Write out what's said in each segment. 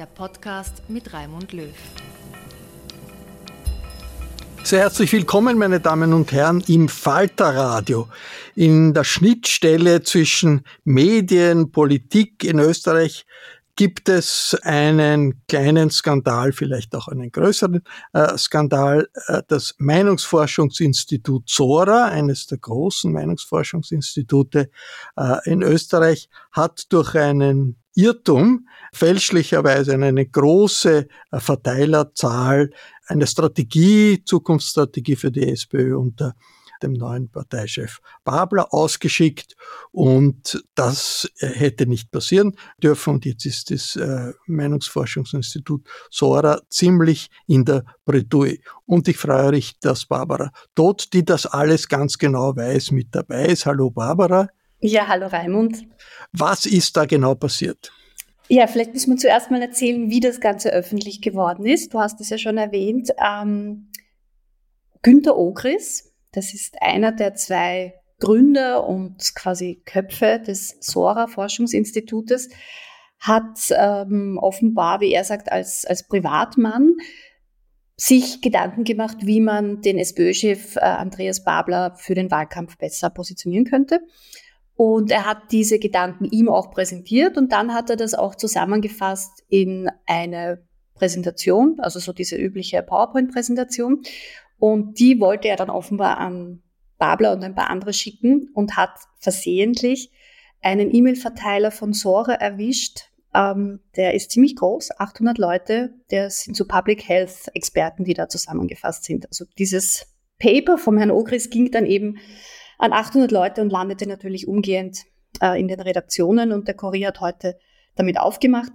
der Podcast mit Raimund Löw. Sehr herzlich willkommen, meine Damen und Herren, im Falterradio, in der Schnittstelle zwischen Medien, Politik in Österreich gibt es einen kleinen Skandal, vielleicht auch einen größeren äh, Skandal. Äh, das Meinungsforschungsinstitut SORA, eines der großen Meinungsforschungsinstitute äh, in Österreich, hat durch einen Irrtum fälschlicherweise eine große äh, Verteilerzahl, eine Strategie, Zukunftsstrategie für die SPÖ unter dem neuen Parteichef Babler ausgeschickt und das äh, hätte nicht passieren dürfen und jetzt ist das äh, Meinungsforschungsinstitut Sora ziemlich in der Bredouille. Und ich freue mich, dass Barbara Todt, die das alles ganz genau weiß, mit dabei ist. Hallo Barbara. Ja, hallo Raimund. Was ist da genau passiert? Ja, vielleicht müssen wir zuerst mal erzählen, wie das Ganze öffentlich geworden ist. Du hast es ja schon erwähnt. Ähm, Günter Ogris, das ist einer der zwei Gründer und quasi Köpfe des SORA Forschungsinstitutes, hat ähm, offenbar, wie er sagt, als, als Privatmann sich Gedanken gemacht, wie man den SPÖ-Chef äh, Andreas Babler für den Wahlkampf besser positionieren könnte. Und er hat diese Gedanken ihm auch präsentiert und dann hat er das auch zusammengefasst in eine Präsentation, also so diese übliche PowerPoint-Präsentation. Und die wollte er dann offenbar an Babler und ein paar andere schicken und hat versehentlich einen E-Mail-Verteiler von Sora erwischt. Ähm, der ist ziemlich groß, 800 Leute. Der sind so Public Health Experten, die da zusammengefasst sind. Also dieses Paper vom Herrn Ogris ging dann eben an 800 Leute und landete natürlich umgehend äh, in den Redaktionen. Und der Kurier hat heute damit aufgemacht.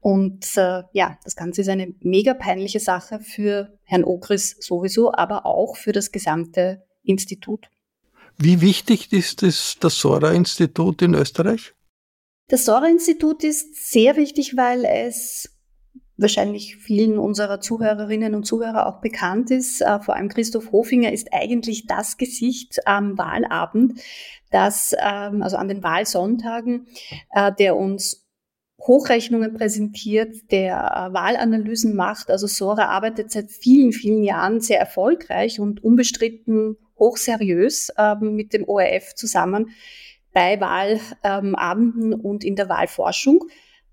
Und äh, ja, das Ganze ist eine mega peinliche Sache für Herrn Ogris sowieso, aber auch für das gesamte Institut. Wie wichtig ist das, das Sora-Institut in Österreich? Das Sora-Institut ist sehr wichtig, weil es wahrscheinlich vielen unserer Zuhörerinnen und Zuhörer auch bekannt ist. Äh, vor allem Christoph Hofinger ist eigentlich das Gesicht am Wahlabend, das, ähm, also an den Wahlsonntagen, äh, der uns Hochrechnungen präsentiert, der äh, Wahlanalysen macht. Also Sora arbeitet seit vielen, vielen Jahren sehr erfolgreich und unbestritten hochseriös ähm, mit dem ORF zusammen bei Wahlabenden und in der Wahlforschung.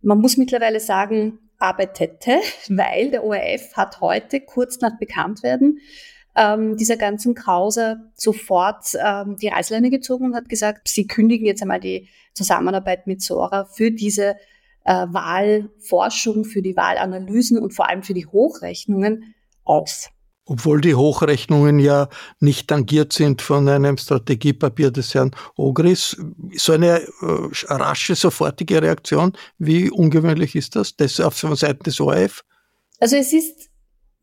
Man muss mittlerweile sagen, arbeitete, weil der ORF hat heute kurz nach Bekanntwerden ähm, dieser ganzen Krause sofort ähm, die Reißleine gezogen und hat gesagt, sie kündigen jetzt einmal die Zusammenarbeit mit Sora für diese äh, Wahlforschung, für die Wahlanalysen und vor allem für die Hochrechnungen aus. Obwohl die Hochrechnungen ja nicht tangiert sind von einem Strategiepapier des Herrn Ogris. So eine äh, rasche, sofortige Reaktion, wie ungewöhnlich ist das, das auf Seiten des ORF? Also es ist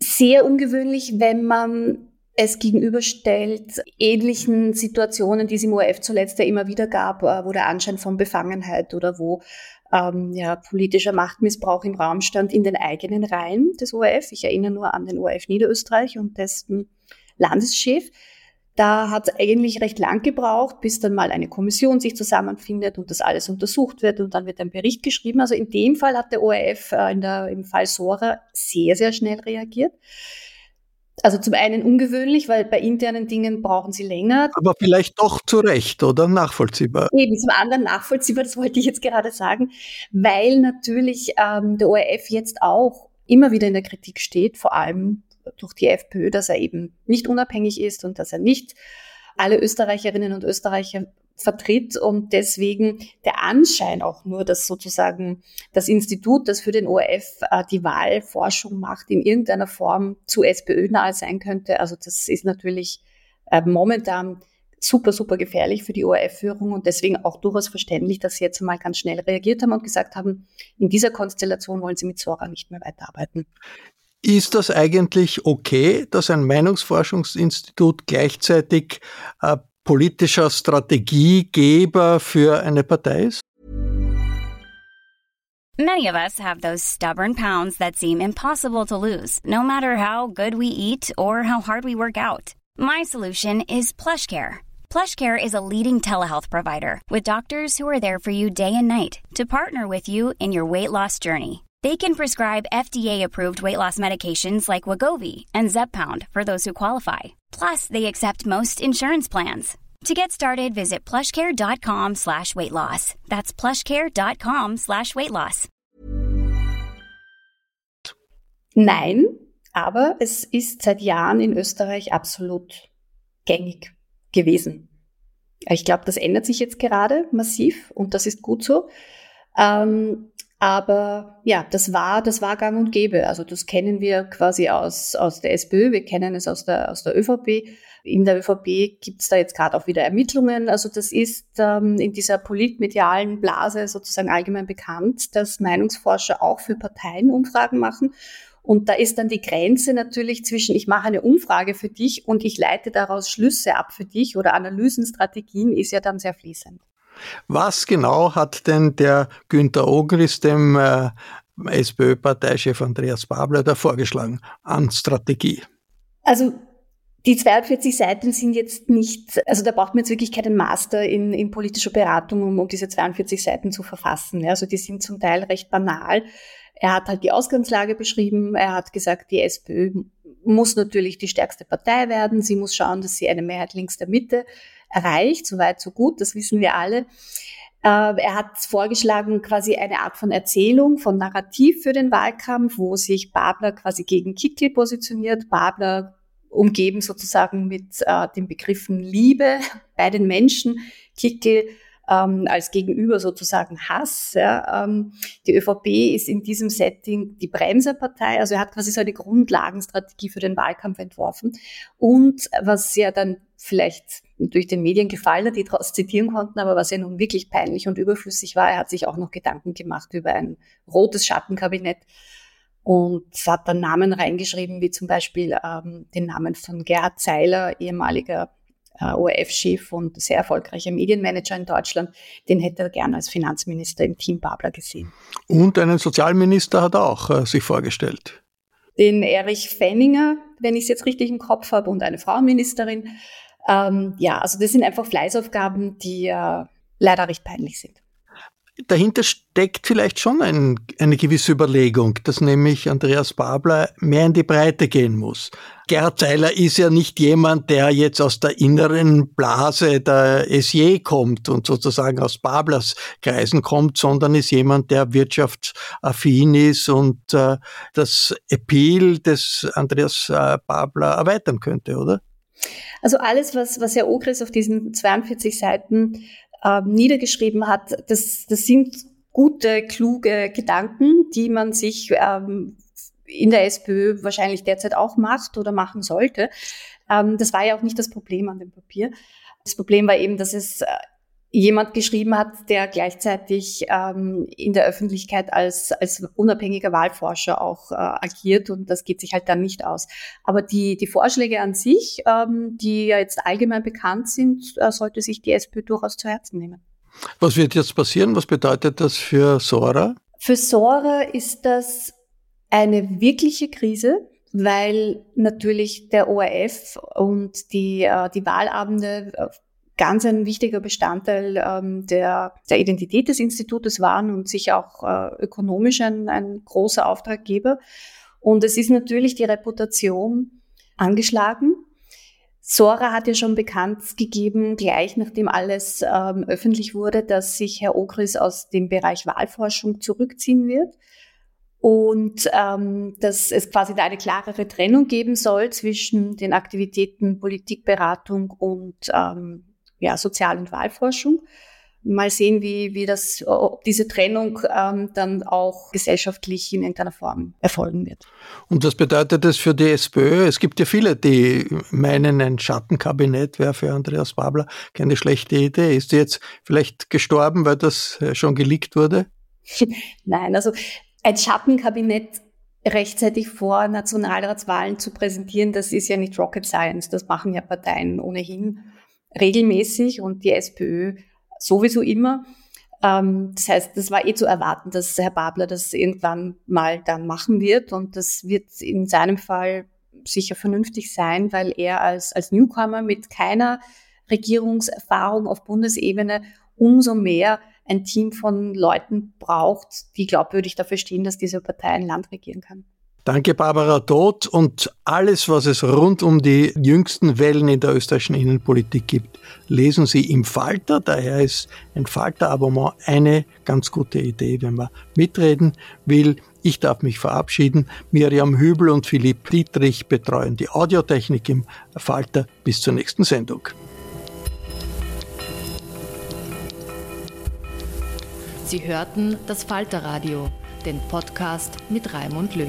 sehr ungewöhnlich, wenn man es gegenüberstellt ähnlichen Situationen, die es im ORF zuletzt ja immer wieder gab, äh, wo der Anschein von Befangenheit oder wo ähm, ja, politischer Machtmissbrauch im Raum stand in den eigenen Reihen des ORF. Ich erinnere nur an den ORF Niederösterreich und dessen Landeschef. Da hat es eigentlich recht lang gebraucht, bis dann mal eine Kommission sich zusammenfindet und das alles untersucht wird und dann wird ein Bericht geschrieben. Also in dem Fall hat der ORF äh, der, im Fall Sora sehr, sehr schnell reagiert. Also zum einen ungewöhnlich, weil bei internen Dingen brauchen sie länger. Aber vielleicht doch zu Recht oder nachvollziehbar. Eben, zum anderen nachvollziehbar, das wollte ich jetzt gerade sagen, weil natürlich ähm, der ORF jetzt auch immer wieder in der Kritik steht, vor allem durch die FPÖ, dass er eben nicht unabhängig ist und dass er nicht alle Österreicherinnen und Österreicher vertritt und deswegen der Anschein auch nur, dass sozusagen das Institut, das für den ORF äh, die Wahlforschung macht, in irgendeiner Form zu SPÖ nahe sein könnte. Also das ist natürlich äh, momentan super, super gefährlich für die ORF-Führung und deswegen auch durchaus verständlich, dass sie jetzt mal ganz schnell reagiert haben und gesagt haben, in dieser Konstellation wollen sie mit Sora nicht mehr weiterarbeiten. Ist das eigentlich okay, dass ein Meinungsforschungsinstitut gleichzeitig äh, politischer Strategiegeber für eine Partei ist? Many of us have those stubborn pounds that seem impossible to lose, no matter how good we eat or how hard we work out. My solution is PlushCare. PlushCare is a leading telehealth provider with doctors who are there for you day and night to partner with you in your weight loss journey. They can prescribe FDA-approved weight loss medications like Wagovi and Zepbound for those who qualify. Plus, they accept most insurance plans. To get started, visit plushcare.com slash weight loss. That's plushcare.com slash weight loss. Nein, aber es ist seit Jahren in Österreich absolut gängig gewesen. Ich glaube, das ändert sich jetzt gerade massiv und das ist gut so. Ähm, aber ja, das war, das war gang und gäbe. Also das kennen wir quasi aus, aus der SPÖ, wir kennen es aus der, aus der ÖVP. In der ÖVP gibt's da jetzt gerade auch wieder Ermittlungen. Also das ist ähm, in dieser politmedialen Blase sozusagen allgemein bekannt, dass Meinungsforscher auch für Parteien Umfragen machen. Und da ist dann die Grenze natürlich zwischen, ich mache eine Umfrage für dich und ich leite daraus Schlüsse ab für dich oder Analysenstrategien, ist ja dann sehr fließend. Was genau hat denn der Günter Ogris dem äh, SPÖ-Parteichef Andreas Babler da vorgeschlagen an Strategie? Also die 42 Seiten sind jetzt nicht, also da braucht man jetzt wirklich keinen Master in, in politischer Beratung, um, um diese 42 Seiten zu verfassen. Also die sind zum Teil recht banal. Er hat halt die Ausgangslage beschrieben. Er hat gesagt, die SPÖ muss natürlich die stärkste Partei werden. Sie muss schauen, dass sie eine Mehrheit links der Mitte erreicht. So weit, so gut, das wissen wir alle. Äh, er hat vorgeschlagen, quasi eine Art von Erzählung, von Narrativ für den Wahlkampf, wo sich Babler quasi gegen Kickl positioniert. Babler umgeben sozusagen mit äh, den Begriffen Liebe bei den Menschen. Kickl ähm, als Gegenüber sozusagen Hass. Ja. Ähm, die ÖVP ist in diesem Setting die Bremserpartei. Also er hat quasi so eine Grundlagenstrategie für den Wahlkampf entworfen. Und was ja dann vielleicht durch den Medien gefallen hat, die daraus zitieren konnten, aber was ja nun wirklich peinlich und überflüssig war, er hat sich auch noch Gedanken gemacht über ein rotes Schattenkabinett und hat dann Namen reingeschrieben, wie zum Beispiel ähm, den Namen von Gerhard Zeiler, ehemaliger äh, ORF-Chef und sehr erfolgreicher Medienmanager in Deutschland, den hätte er gerne als Finanzminister im Team Babler gesehen. Und einen Sozialminister hat er auch äh, sich vorgestellt. Den Erich Fenninger, wenn ich es jetzt richtig im Kopf habe, und eine Frauenministerin. Ähm, ja, also das sind einfach Fleißaufgaben, die äh, leider recht peinlich sind dahinter steckt vielleicht schon ein, eine gewisse Überlegung, dass nämlich Andreas Babler mehr in die Breite gehen muss. Gerhard Zeiler ist ja nicht jemand, der jetzt aus der inneren Blase der SJ kommt und sozusagen aus Bablers Kreisen kommt, sondern ist jemand, der wirtschaftsaffin ist und äh, das Appeal des Andreas äh, Babler erweitern könnte, oder? Also alles, was, was Herr Ogris auf diesen 42 Seiten äh, niedergeschrieben hat, das, das sind gute, kluge Gedanken, die man sich ähm, in der SPÖ wahrscheinlich derzeit auch macht oder machen sollte. Ähm, das war ja auch nicht das Problem an dem Papier. Das Problem war eben, dass es äh, jemand geschrieben hat, der gleichzeitig ähm, in der Öffentlichkeit als, als unabhängiger Wahlforscher auch äh, agiert und das geht sich halt dann nicht aus. Aber die, die Vorschläge an sich, ähm, die ja jetzt allgemein bekannt sind, äh, sollte sich die SPÖ durchaus zu Herzen nehmen. Was wird jetzt passieren? Was bedeutet das für Sora? Für Sora ist das eine wirkliche Krise, weil natürlich der ORF und die, äh, die Wahlabende äh, ganz ein wichtiger Bestandteil ähm, der, der Identität des Institutes waren und sicher auch äh, ökonomisch ein, ein großer Auftraggeber. Und es ist natürlich die Reputation angeschlagen. Sora hat ja schon bekannt gegeben, gleich nachdem alles ähm, öffentlich wurde, dass sich Herr Ogris aus dem Bereich Wahlforschung zurückziehen wird und ähm, dass es quasi da eine klarere Trennung geben soll zwischen den Aktivitäten Politikberatung und ähm, ja, Sozial- und Wahlforschung. Mal sehen, wie, wie das, ob diese Trennung ähm, dann auch gesellschaftlich in irgendeiner Form erfolgen wird. Und was bedeutet das für die SPÖ? Es gibt ja viele, die meinen, ein Schattenkabinett wäre für Andreas Babler keine schlechte Idee. Ist die jetzt vielleicht gestorben, weil das äh, schon geleakt wurde? Nein, also ein Schattenkabinett rechtzeitig vor Nationalratswahlen zu präsentieren, das ist ja nicht Rocket Science. Das machen ja Parteien ohnehin regelmäßig und die SPÖ sowieso immer. Ähm, das heißt, das war eh zu erwarten, dass Herr Babler das irgendwann mal dann machen wird und das wird in seinem Fall sicher vernünftig sein, weil er als, als Newcomer mit keiner Regierungserfahrung auf Bundesebene umso mehr ein Team von Leuten braucht, die glaubwürdig dafür stehen, dass diese Partei ein Land regieren kann. Danke, Barbara Todt. Und alles, was es rund um die jüngsten Wellen in der österreichischen Innenpolitik gibt, lesen Sie im Falter. Daher ist ein Falter-Abonnement eine ganz gute Idee, wenn man mitreden will. Ich darf mich verabschieden. Miriam Hübel und Philipp Dietrich betreuen die Audiotechnik im Falter. Bis zur nächsten Sendung. Sie hörten das Falterradio, den Podcast mit Raimund Löw.